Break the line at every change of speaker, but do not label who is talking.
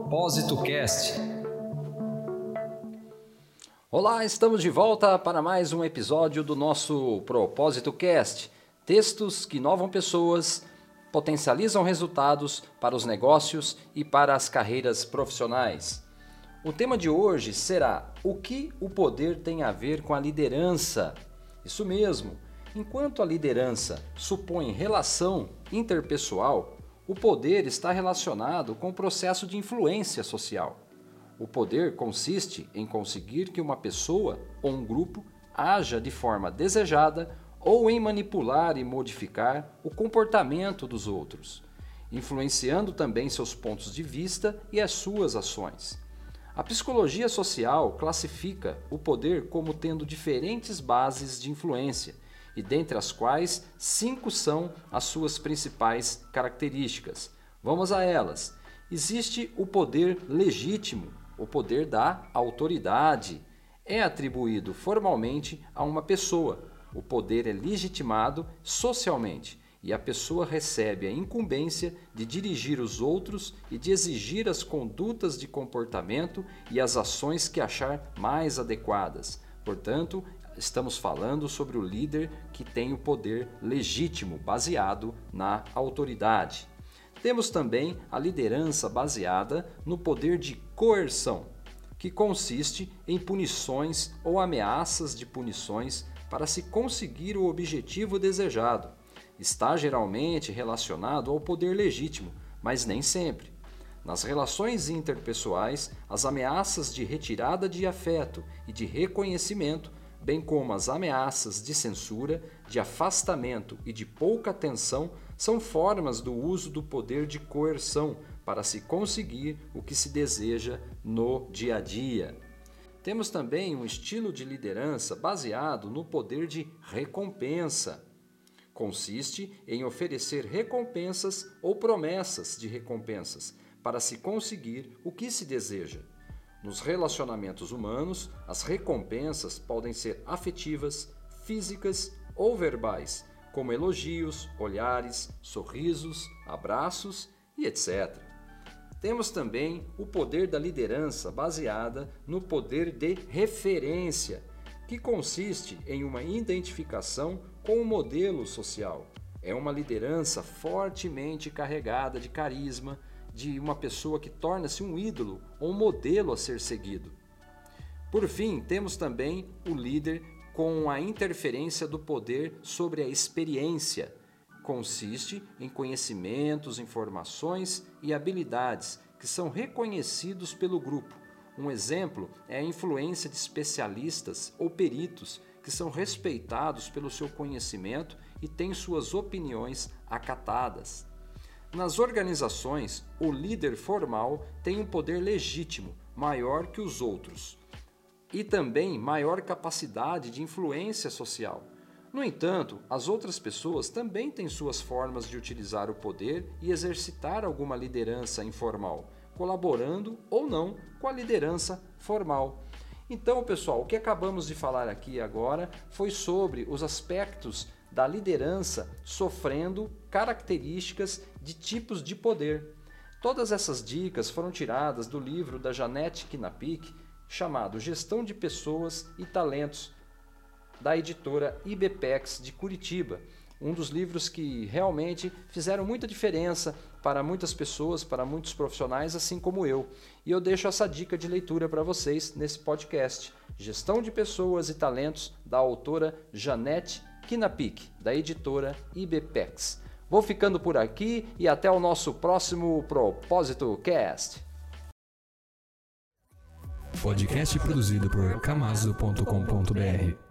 Propósito Cast.
Olá, estamos de volta para mais um episódio do nosso Propósito Cast. Textos que inovam pessoas, potencializam resultados para os negócios e para as carreiras profissionais. O tema de hoje será: o que o poder tem a ver com a liderança? Isso mesmo. Enquanto a liderança supõe relação interpessoal, o poder está relacionado com o processo de influência social. O poder consiste em conseguir que uma pessoa ou um grupo haja de forma desejada ou em manipular e modificar o comportamento dos outros, influenciando também seus pontos de vista e as suas ações. A psicologia social classifica o poder como tendo diferentes bases de influência e dentre as quais cinco são as suas principais características. Vamos a elas. Existe o poder legítimo, o poder da autoridade. É atribuído formalmente a uma pessoa. O poder é legitimado socialmente e a pessoa recebe a incumbência de dirigir os outros e de exigir as condutas de comportamento e as ações que achar mais adequadas. Portanto, estamos falando sobre o líder que tem o poder legítimo, baseado na autoridade. Temos também a liderança baseada no poder de coerção, que consiste em punições ou ameaças de punições para se conseguir o objetivo desejado. Está geralmente relacionado ao poder legítimo, mas nem sempre. Nas relações interpessoais, as ameaças de retirada de afeto e de reconhecimento bem como as ameaças de censura, de afastamento e de pouca atenção, são formas do uso do poder de coerção para se conseguir o que se deseja no dia a dia. Temos também um estilo de liderança baseado no poder de recompensa. Consiste em oferecer recompensas ou promessas de recompensas para se conseguir o que se deseja. Nos relacionamentos humanos, as recompensas podem ser afetivas, físicas ou verbais, como elogios, olhares, sorrisos, abraços e etc. Temos também o poder da liderança baseada no poder de referência, que consiste em uma identificação com o modelo social. É uma liderança fortemente carregada de carisma, de uma pessoa que torna-se um ídolo ou um modelo a ser seguido. Por fim, temos também o líder com a interferência do poder sobre a experiência. Consiste em conhecimentos, informações e habilidades que são reconhecidos pelo grupo. Um exemplo é a influência de especialistas ou peritos que são respeitados pelo seu conhecimento e têm suas opiniões acatadas. Nas organizações, o líder formal tem um poder legítimo maior que os outros e também maior capacidade de influência social. No entanto, as outras pessoas também têm suas formas de utilizar o poder e exercitar alguma liderança informal, colaborando ou não com a liderança formal. Então, pessoal, o que acabamos de falar aqui agora foi sobre os aspectos da liderança sofrendo características de tipos de poder. Todas essas dicas foram tiradas do livro da Janete Knapik, chamado Gestão de Pessoas e Talentos, da editora IBPEX de Curitiba. Um dos livros que realmente fizeram muita diferença para muitas pessoas, para muitos profissionais, assim como eu. E eu deixo essa dica de leitura para vocês nesse podcast. Gestão de Pessoas e Talentos, da autora Janete Kinapik, da editora IBPEX. Vou ficando por aqui e até o nosso próximo Propósito Cast.
Podcast produzido por camaso.com.br